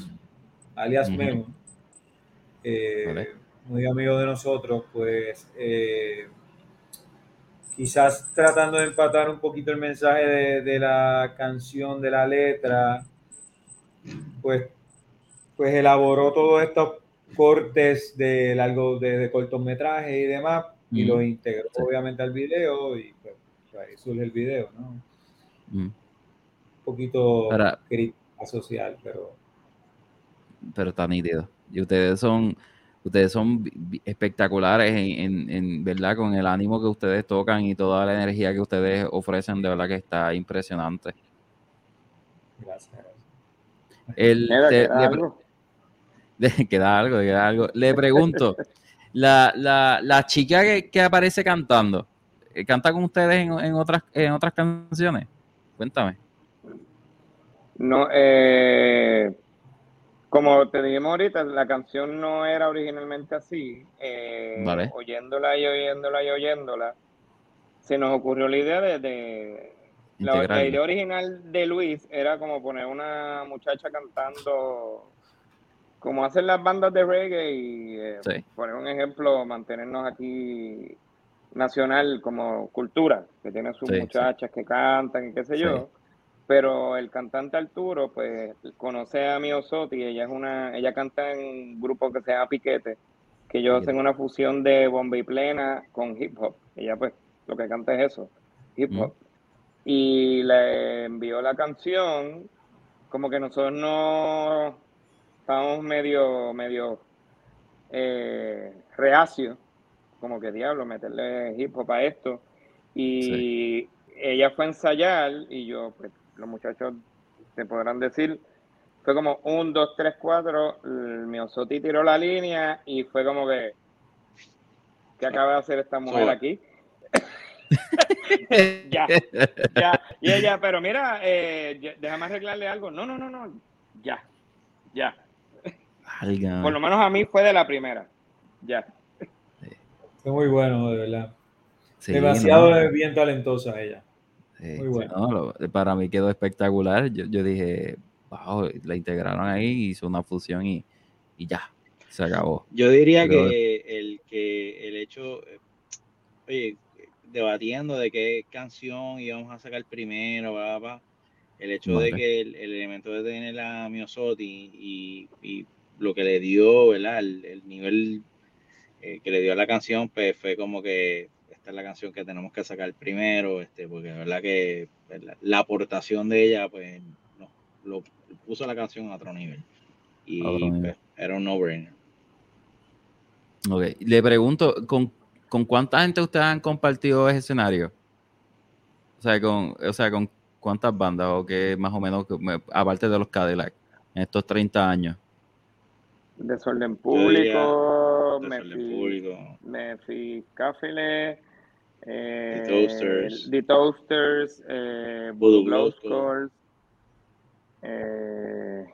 alias. Memo, eh, Vale. muy amigo de nosotros, pues eh, quizás tratando de empatar un poquito el mensaje de, de la canción, de la letra, pues, pues elaboró todos estos cortes de largo de, de cortometraje y demás y los integró Sí. obviamente al video y pues, ahí surge el video, ¿no? Un Mm, poquito Ahora- crítica social, pero Pero está nítido. Y ustedes son, ustedes son espectaculares en, en, en, verdad, con el ánimo que ustedes tocan y toda la energía que ustedes ofrecen, de verdad que está impresionante. gracias. gracias. El, Mira, te- ¿queda le- algo? de- queda algo, queda algo. Le pregunto, la, la, la chica que, que aparece cantando, eh, ¿canta con ustedes en, en otras, en otras canciones? Cuéntame. No, eh, como te dijimos ahorita, la canción no era originalmente así. eh, Vale. Oyéndola y oyéndola y oyéndola, se nos ocurrió la idea de... de- la, idea original de Luis era como poner una muchacha cantando como hacen las bandas de reggae y eh, Sí. poner un ejemplo, mantenernos aquí nacional como cultura, que tiene sus Sí, sí. muchachas que cantan y qué sé yo. Pero el cantante Arturo, pues, conoce a Mio Sotti, ella es una, ella canta en un grupo que se llama Piquete, que ellos Piquete. hacen una fusión de bomba y plena con hip hop. Ella, pues, lo que canta es eso, hip hop. Y le envió la canción, como que nosotros no estábamos medio, medio eh, reacios, como que diablo, meterle hip hop a esto. Y ella fue a ensayar y yo, pues los muchachos te podrán decir, fue como un, dos, tres, cuatro, el Miosotti tiró la línea y fue como que, ¿qué acaba de hacer esta mujer aquí? ya, ya. Y ella, pero mira, eh, déjame arreglarle algo. No, no, no, no, ya, ya. Por lo menos a mí fue de la primera. Ya. Fue muy bueno, de verdad. Sí, Demasiado no, bien talentosa ella. Sí, muy bueno. no, lo- para mí quedó espectacular. Yo, yo dije, wow, la integraron ahí, hizo una fusión y, y ya, se acabó. Yo diría Pero- que el que el hecho, eh, oye, debatiendo de qué canción íbamos a sacar primero, bla, bla, bla, el hecho de que el, el elemento de tener a Miosotti y, y lo que le dio, ¿verdad? El, el nivel eh, que le dio a la canción, pues fue como que esta es la canción que tenemos que sacar primero, este, porque la verdad que pues, la, la aportación de ella, pues, no, lo puso la canción a otro nivel. Y A otro nivel. pues, era un no-brainer. Ok, le pregunto, ¿con, ¿con cuánta gente ustedes han compartido ese escenario? O sea, con, o sea, ¿con cuántas bandas o qué más o menos, aparte de los Cadillac, en estos 30 años? Desorden diría público, Mefi Cáfile, eh, The Toasters. The Toasters, eh, eh,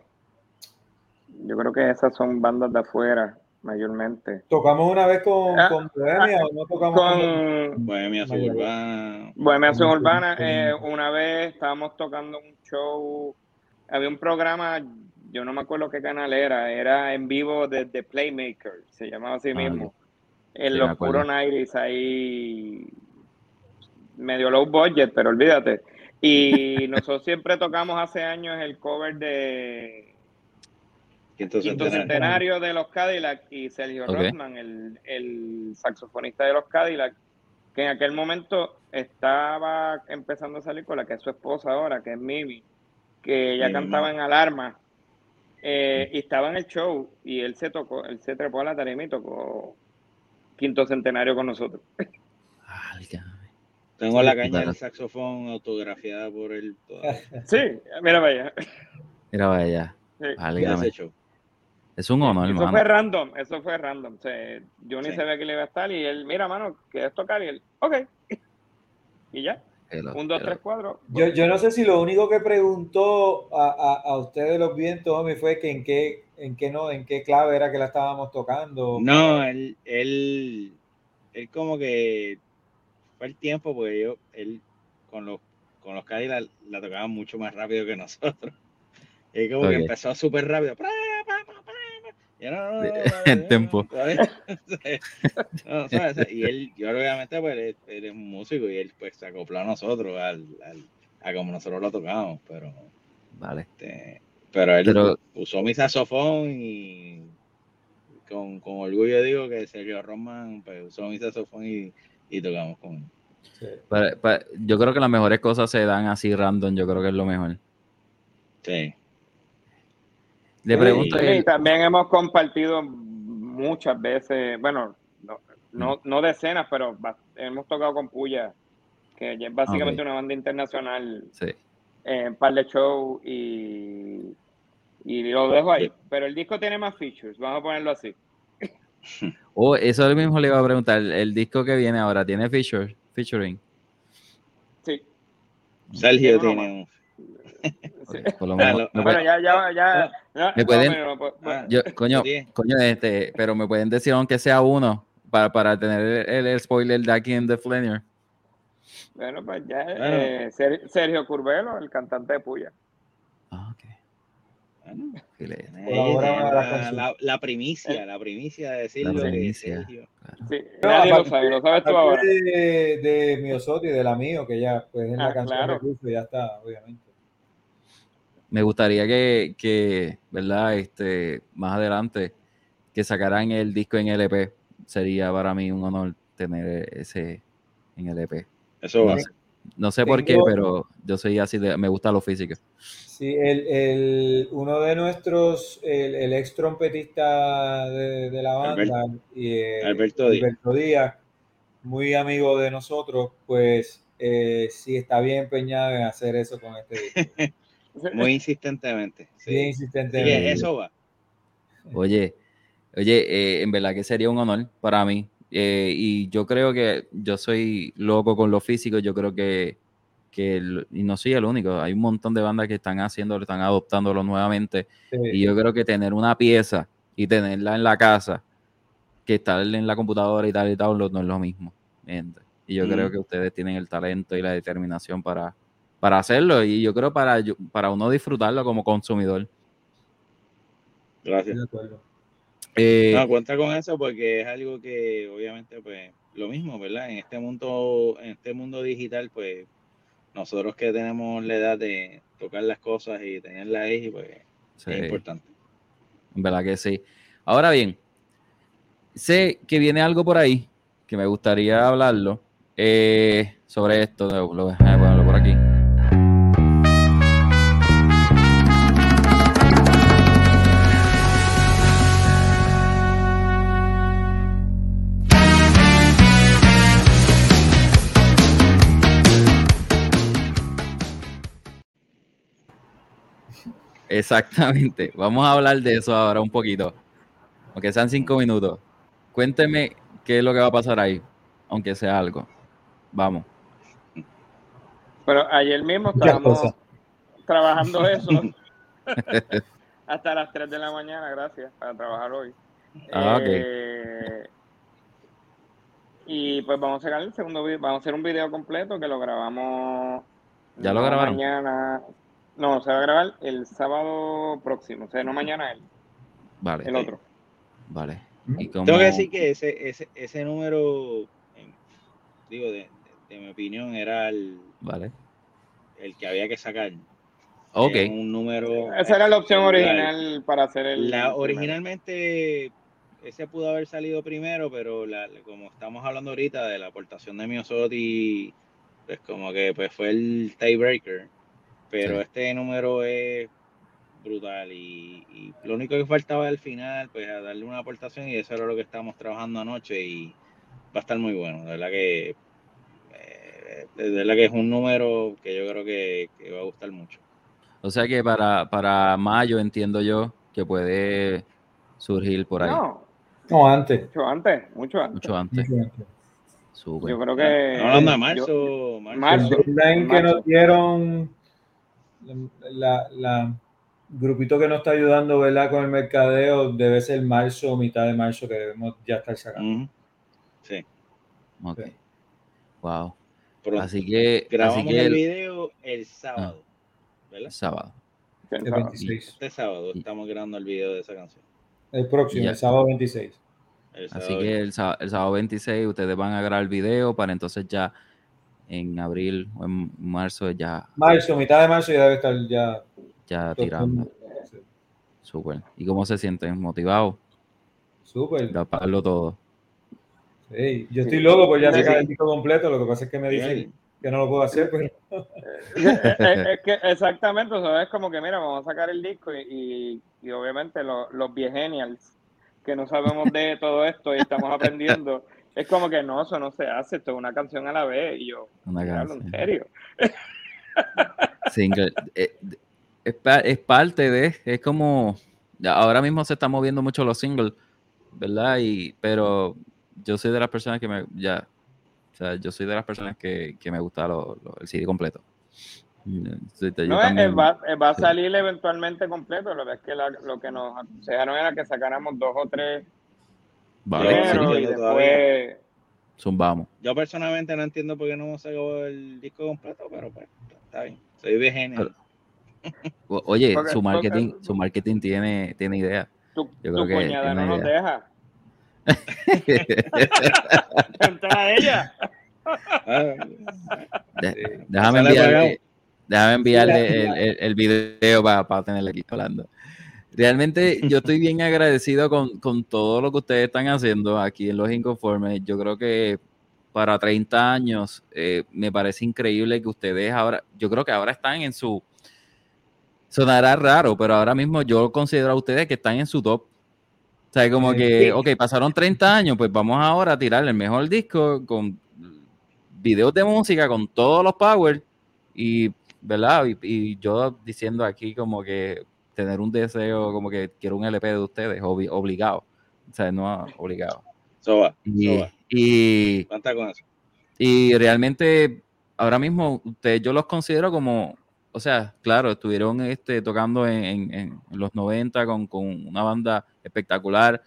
yo creo que esas son bandas de afuera, mayormente. ¿Tocamos una vez con, Ah, con Bohemia o no tocamos con Bohemia. Suburbana. Bohemia Acción Con- Urbana, con- eh, una vez estábamos tocando un show, había un programa, yo no me acuerdo qué canal era, era en vivo de The Playmaker, se llamaba así Ah, mismo. En Sí, los puros 90 ahí, medio low budget, pero olvídate. Y nosotros siempre tocamos hace años el cover de Quinto Quinto centenario. Centenario de los Cadillac y Sergio. Rothman, el, el saxofonista de los Cadillac, que en aquel momento estaba empezando a salir con la que es su esposa ahora, que es Mimi, que ella Mimi. cantaba en Alarma eh, y estaba en el show y él se tocó, él se trepó a la tarima y tocó Quinto Centenario con nosotros. Tengo la Sí, caña del saxofón autografiada por él todavía. Sí, mira vaya. Mira, vaya. Sí. de Válgame. ese show. Es un honor, Eso hermano. fue random, eso fue random. O sea, yo ni Sí. sabía que le iba a estar y él, mira, mano, ¿quieres tocar? Y él, ok. Y ya, Que lo- un, dos, que tres, cuatro. Yo, yo no sé si lo único que preguntó a, a, a ustedes los vientos, homie, fue que en qué, en qué no, en qué clave era que la estábamos tocando. No, él, él, él como que fue el tiempo, porque yo, él con los, con los Cadillac la, la tocaba mucho más rápido que nosotros. Y él como que empezó súper rápido. ¡Pra, pa, pa, pa, pa! Y yo, no, no, no, En ¿sabes? Y él, yo obviamente, pues, él, él es un músico y él pues se acopló a nosotros, al, al- a como nosotros lo tocamos, pero Vale. este, pero él Pero- usó mi saxofón y con, con orgullo digo que Sergio Roman pues, usó mi saxofón y, y tocamos con él. Sí. Yo creo que las mejores cosas se dan así random. Yo creo que es lo mejor. Sí. Le pregunto. Sí, también hemos compartido muchas veces, bueno, no, no, no decenas, pero hemos tocado con Puya, que es básicamente una banda internacional, sí. en par de shows y, y lo dejo ahí. Pero el disco tiene más features, vamos a ponerlo así. Oh, eso mismo le iba a preguntar. El, disco que viene ahora tiene feature, featuring. Sí. Sergio Tiene tiene un... por lo menos- me Bueno, puede- ya, ya, ya. ya- ¿Me no, pueden- pero no, pues, pues, Ah, yo, coño, coño, este, pero me pueden decir aunque sea uno para, para tener el, el spoiler de aquí en The Flaneur. bueno, pues ya, Bueno. eh, Ser- Sergio Curvelo, el cantante de Puya. Ah, ok. Bueno, con la la, la- la primicia, la primicia de decirlo que primicia. Sergio. Sí, No, nadie lo sabe, lo sabes tú ahora. De, de Miosotti, de la mío, que ya pues en la Ah, canción claro. de Cruzo ya está, obviamente. Me gustaría que, que, ¿verdad? Este, más adelante, que sacaran el disco en LP. Sería para mí un honor tener ese en LP. Eso va. No sé, no sé por qué, pero yo soy así de, me gusta lo físico. Sí, el, el- uno de nuestros, el, el ex trompetista de, de la banda, y, eh, Alberto Díaz. Alberto Díaz, muy amigo de nosotros, pues eh, sí está bien empeñado en hacer eso con este disco. Muy insistentemente. Sí. Insistentemente. que eso va. Oye, oye, eh, en verdad que sería un honor para mí. Eh, y yo creo que yo soy loco con lo físico. Yo creo que, que el- y no soy el único. Hay un montón de bandas que están haciéndolo, están adoptándolo nuevamente. Sí. Y yo creo que tener una pieza y tenerla en la casa, que estar en la computadora y tal y tal, no es lo mismo. Y yo Mm. creo que ustedes tienen el talento y la determinación para, para hacerlo. Y yo creo para, yo- para uno disfrutarlo como consumidor. Gracias. De acuerdo. Eh, No, cuenta con eso porque es algo que obviamente pues lo mismo, ¿verdad? En este mundo, en este mundo digital, pues nosotros que tenemos la edad de tocar las cosas y tenerlas ahí, pues sí. es importante. En verdad que sí. Ahora bien, sé que viene algo por ahí que me gustaría hablarlo eh, sobre esto. Lo, lo- déjame ponerlo por aquí. Exactamente. Vamos a hablar de eso ahora un poquito. Aunque sean cinco minutos. Cuénteme qué es lo que va a pasar ahí, aunque sea algo. Vamos. Pero ayer mismo estábamos trabajando eso. Hasta las 3 de la mañana, gracias, para trabajar hoy. Ah, ok. Eh, y pues vamos a sacar el segundo video, vamos a hacer un video completo que lo grabamos. ¿Ya lo grabaron? Mañana. No, se va a grabar el sábado próximo, o sea, no mañana el, Vale. el otro. Vale. ¿Y cómo- Tengo que decir que ese, ese, ese número, digo, de, de- de mi opinión, era el, Vale. el que había que sacar. Ok. Era un número. Esa era la opción La- original para hacer el. La, originalmente, ese pudo haber salido primero, pero la, como estamos hablando ahorita de la aportación de Miosotti, pues como que pues fue el tiebreaker. Pero Sí. este número es brutal y, y lo único que faltaba al final, pues a darle una aportación y eso era lo que estábamos trabajando anoche y va a estar muy bueno. De verdad que, eh, de verdad que es un número que yo creo que, que va a gustar mucho. O sea que para, para mayo entiendo yo que puede surgir por ahí. No, No, antes. mucho antes, mucho antes. Mucho antes. Mucho antes. Súper. Yo creo que. Estamos hablando de yo- marzo, marzo. marzo. El deadline que marzo. nos dieron, la, la grupito que nos está ayudando, ¿verdad? Con el mercadeo, debe ser marzo o mitad de marzo que debemos ya estar sacando. Sí. Ok. Sí. Wow. Pronto. Así que, así Grabamos que el el, video el sábado, ¿verdad? sábado. El 26. Este sábado Y- estamos grabando el video de esa canción. El próximo, Ya. el sábado 26. El Así que el sábado 26 ustedes van a grabar el video para entonces ya en abril o en marzo ya, Marzo, mitad de marzo ya debe estar ya. ya tirando. Súper. ¿Y cómo se sienten? ¿Motivados? Súper. De pagarlo todo. Sí, Yo estoy loco por ya Sí, sacar sí. el disco completo, lo que pasa es que me dicen que no lo puedo hacer, pues es, es que exactamente, o sea, es como que mira, vamos a sacar el disco y, y, y obviamente lo- los viegenials que no sabemos de todo esto y estamos aprendiendo, es como que no, eso no se hace, esto es una canción a la vez y yo, Una "Diablo, en serio. Single. Eh, es, es parte de, es como, ahora mismo se están moviendo mucho los singles, ¿verdad? Y, pero yo soy de las personas que me, ya, o sea, yo soy de las personas que, que me gusta lo- lo- el CD completo. Sí, No, también- va, va a sí. salir eventualmente completo, lo que es que la- lo que nos aconsejaron era que sacáramos dos o tres Vale, Pero, sí, primero y yo después... zumbamos. Yo personalmente no entiendo por qué no sacó el disco completo, pero pues está bien. Soy. O- Oye, Porque- su marketing, porque- su marketing tiene, tiene idea. Tu, Yo tu creo que cuñada no nos deja. Entra a ella. De- déjame Sale pagado. enviarle, déjame enviarle el, el- el video para, tenerle aquí hablando. Realmente yo estoy bien agradecido con, con todo lo que ustedes están haciendo aquí en Los Inconformes. Yo creo que para 30 años eh, me parece increíble que ustedes ahora, yo creo que ahora están en su, sonará raro, pero ahora mismo yo considero a ustedes que están en su top. O sea, como que, ok, pasaron 30 años, pues vamos ahora a tirar el mejor disco con videos de música, con todos los power y, ¿verdad? Y, y yo diciendo aquí como que tener un deseo, como que quiero un LP de ustedes, obli- obligado. O sea, no obligado. Soba, Y, soba. y, ¿Cuánta con eso? y realmente ahora mismo ustedes yo los considero como, o sea, claro, estuvieron este, tocando en, en- en los 90 con, con una banda espectacular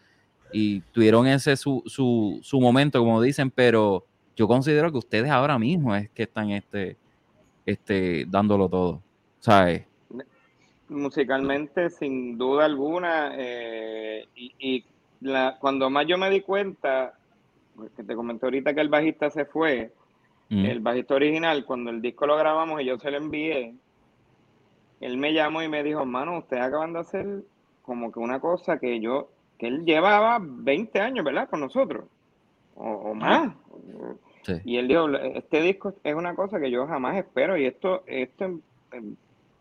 y tuvieron ese su, su, su momento, como dicen, pero yo considero que ustedes ahora mismo es que están este, este, dándolo todo, ¿sabes? Musicalmente sin duda alguna eh, y, y la, cuando más yo me di cuenta porque te comenté ahorita que el bajista se fue Mm, el bajista original cuando el disco lo grabamos y yo se lo envié él me llamó y me dijo mano ustedes acaban de hacer como que una cosa que yo que él llevaba 20 años verdad con nosotros o, o más sí. y él dijo, este disco es una cosa que yo jamás espero y esto, esto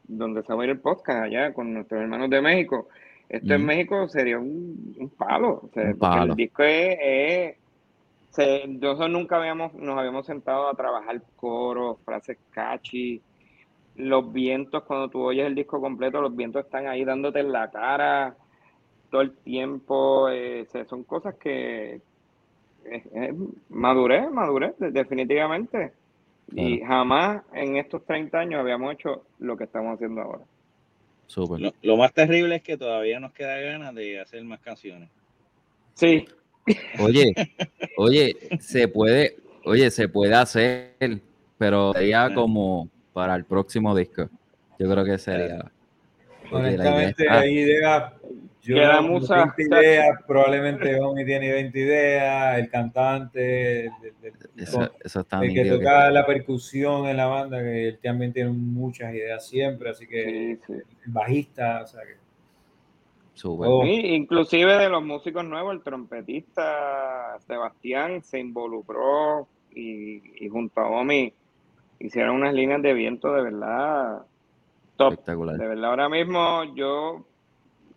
donde se va a ir el podcast allá con nuestros hermanos de México, esto en. México sería un, un palo. o sea, Un porque palo. El disco es, es- se- nosotros nunca habíamos, nos habíamos sentado a trabajar coros, frases catchy los vientos, cuando tú oyes el disco completo, los vientos están ahí dándote en la cara todo el tiempo. Eh, son cosas que madurez, madurez, definitivamente. Y jamás en estos 30 años habíamos hecho lo que estamos haciendo ahora. Lo, lo, más terrible es que todavía nos queda ganas de hacer más canciones. Sí. Oye, oye, se puede, oye, se puede hacer, pero sería como para el próximo disco. Yo creo que sería. Honestamente, hay ideas. Yo no tengo ideas, probablemente Omi tiene 20 ideas, el cantante, el, eso, eso está el que toca la percusión en la banda, que él también tiene muchas ideas siempre, así que el bajista, o sea que Oh. inclusive de los músicos nuevos, el trompetista Sebastián se involucró y, junto a Omi hicieron unas líneas de viento de verdad top. Espectacular. De verdad, ahora mismo yo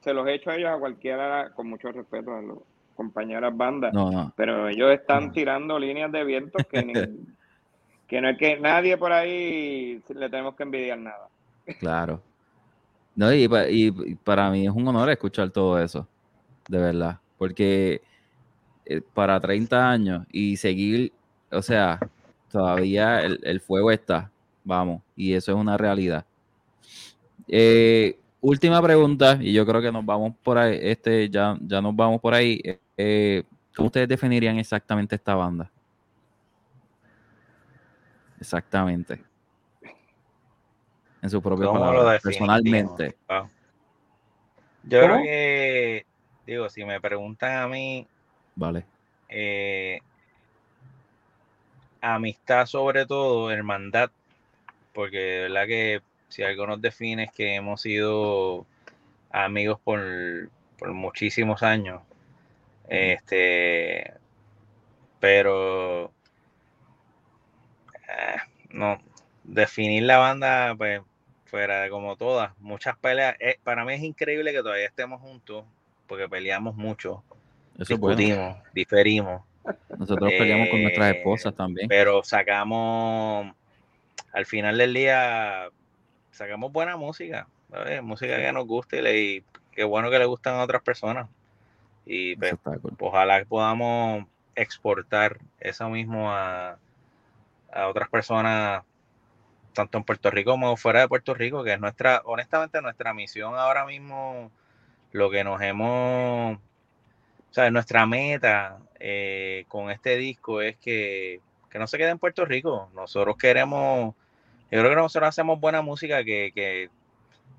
se los he hecho a ellos a cualquiera, con mucho respeto a los compañeras bandas, pero ellos están tirando líneas de viento que, que no es que nadie por ahí le tenemos que envidiar nada. Claro. No, y, para mí es un honor escuchar todo eso, de verdad, porque eh, para 30 años y seguir, o sea, todavía el, fuego está, vamos, y eso es una realidad. Eh, última pregunta, y yo creo que nos vamos por ahí, este, ya, ya nos vamos por ahí. Eh, ¿Cómo ustedes definirían exactamente esta banda? Exactamente en su propio palabra, personalmente. Yo creo que, digo, si me preguntan a mí, vale. Eh, amistad sobre todo, hermandad, porque de verdad que si algo nos define es que hemos sido amigos por, por muchísimos años. Este, pero eh, no, definir la banda, pues fuera de como todas, muchas peleas. Eh, para mí es increíble que todavía estemos juntos, porque peleamos mucho, discutimos, diferimos. Nosotros peleamos con nuestras eh, esposas también. Pero sacamos, al final del día, sacamos buena música, música que nos guste y, qué bueno que le gustan a otras personas. Y pues, ojalá podamos exportar eso mismo a, a otras personas tanto en Puerto Rico como fuera de Puerto Rico, que es nuestra, honestamente, nuestra misión ahora mismo, lo que nos hemos, o sea, nuestra meta eh, con este disco es que, no se quede en Puerto Rico. Nosotros queremos, yo creo que nosotros hacemos buena música que,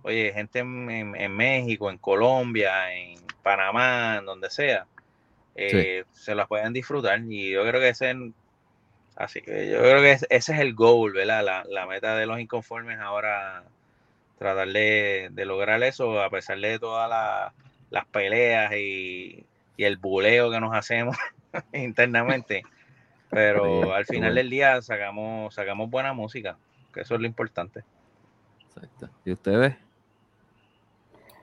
oye, gente en, México, en Colombia, en Panamá, en donde sea, eh, se las pueden disfrutar. Y yo creo que ese Así que yo creo que ese es el goal, ¿verdad? La, meta de los inconformes ahora, tratar de, lograr eso, a pesar de todas las peleas y, el buleo que nos hacemos internamente. Pero al final del día sacamos, sacamos buena música, que eso es lo importante. Exacto. ¿Y ustedes?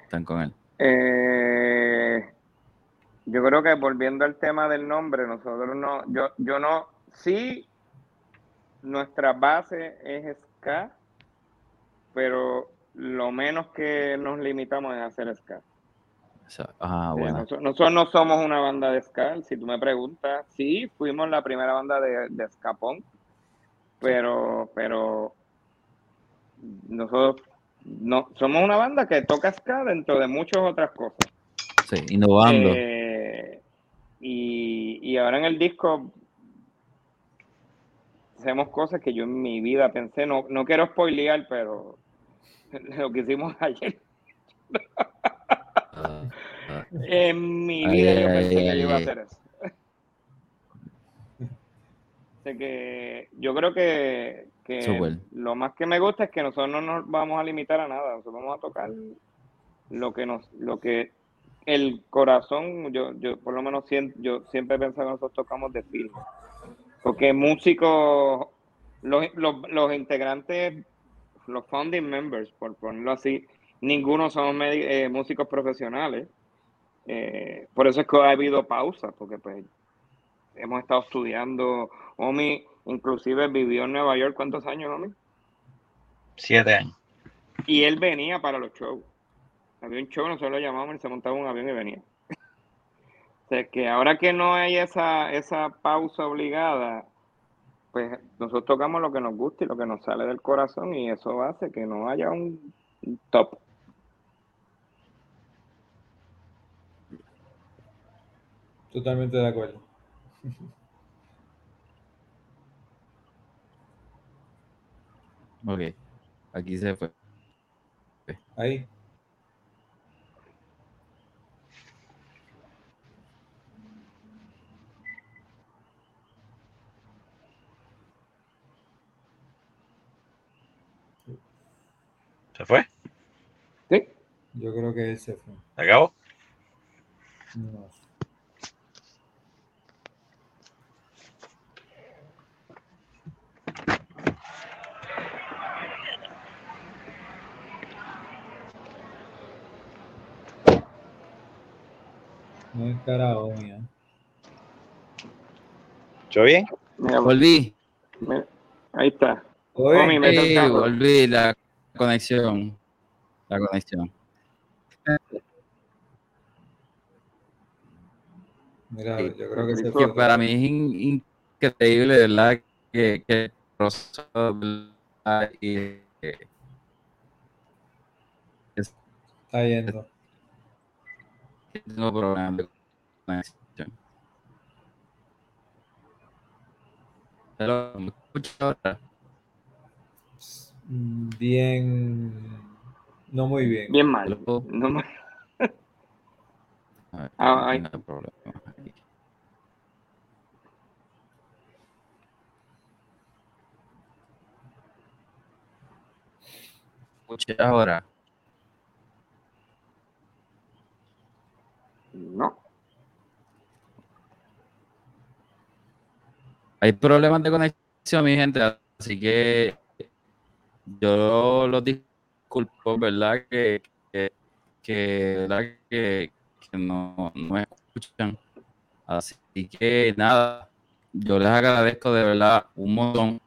Están con él. Eh, yo creo que volviendo al tema del nombre, nosotros no, yo, yo no, sí, nuestra base es ska, pero lo menos que nos limitamos es hacer ska. Ah, bueno. nosotros, no somos una banda de ska, si tú me preguntas, sí, fuimos la primera banda de, de ska pero, pero nosotros no, somos una banda que toca ska dentro de muchas otras cosas. Sí, innovando. Eh, y, y ahora en el disco hacemos cosas que yo en mi vida pensé, no, no quiero spoilear, pero lo que hicimos ayer. Ah, ah. En mi vida yo pensé que iba a hacer eso. Así que yo creo que, lo más que me gusta es que nosotros no nos vamos a limitar a nada, nosotros vamos a tocar lo que nos, lo que el corazón, yo, yo por lo menos yo siempre he pensado que nosotros tocamos de film. Porque músicos, los, los, integrantes, los founding members, por ponerlo así, ninguno son eh, músicos profesionales. Eh, por eso es que ha habido pausa, porque pues hemos estado estudiando. Omi inclusive vivió en Nueva York, ¿cuántos años, Omi? Siete años. Y él venía para los shows. Había un show, nosotros lo llamamos y se montaba un avión y venía. O sea que ahora que no hay esa, esa pausa obligada, pues nosotros tocamos lo que nos gusta y lo que nos sale del corazón y eso hace que no haya un un top. Totalmente de acuerdo. Ok, aquí se fue. Ahí. ¿Se fue? Sí. Yo creo que él se fue. ¿Se acabó? No. No es carajo, mía. ¿Yo bien? Mira, Volví. mira, ahí está. Oye, carro. volví la conexión. La conexión. mira, yo creo que se Que fue. Que para mí es in- increíble, ¿verdad? Que, que el proceso, ¿verdad? y, eh, Está yendo. Tengo problemas de conexión. Hello, ¿me escuchas ahora? Mm, Bien. No muy bien. Bien mal. Hello. No me- A ver, Ah, ahí. no hay problema ahora. No. Hay problemas de conexión, mi gente, así que yo los disculpo, ¿verdad? Que, que, ¿verdad? que, que no, no me escuchan. Así que nada, yo les agradezco de verdad un montón.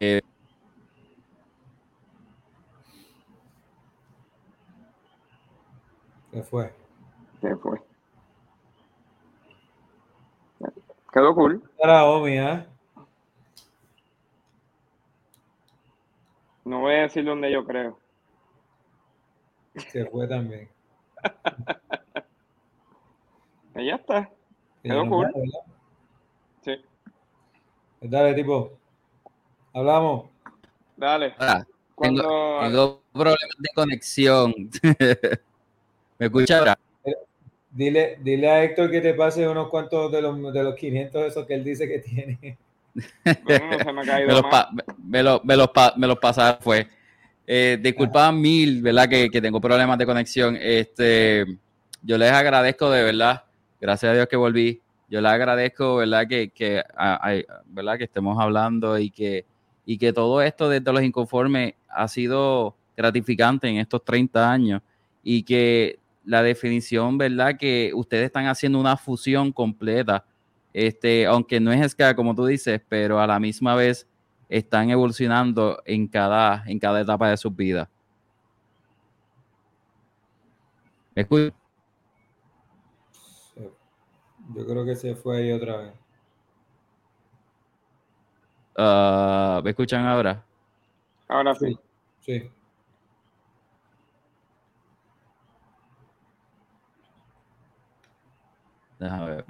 Eh, Se fue. Se fue. Quedó cool. Carajo, mía. No voy a decir dónde yo creo. Se fue también. Ya está. Quedó cool. Sí. Dale, tipo. Hablamos. Dale. tengo, Cuando tengo problemas de conexión. ¿Me escucha ahora? Dile, dile a Héctor que te pase unos cuantos de los, de los 500 esos que él dice que tiene. bueno, no se me ha me caído los, pa- me lo- me los pa- me los pasaron fue. Eh, disculpa mil, ¿verdad? Que, que tengo problemas de conexión. Este, yo les agradezco de verdad. Gracias a Dios que volví. Yo les agradezco, ¿verdad? Que, que, a- a- ¿verdad? que estemos hablando y que, y que todo esto desde los inconformes ha sido gratificante en estos 30 años y que la definición, ¿verdad? Que ustedes están haciendo una fusión completa este, aunque no es ska como tú dices, pero a la misma vez están evolucionando en cada, en cada etapa de sus vidas. ¿Me escuchas? Yo creo que se fue ahí otra vez. Ah, ¿Me escuchan ahora? Ahora sí. Sí. Then how I,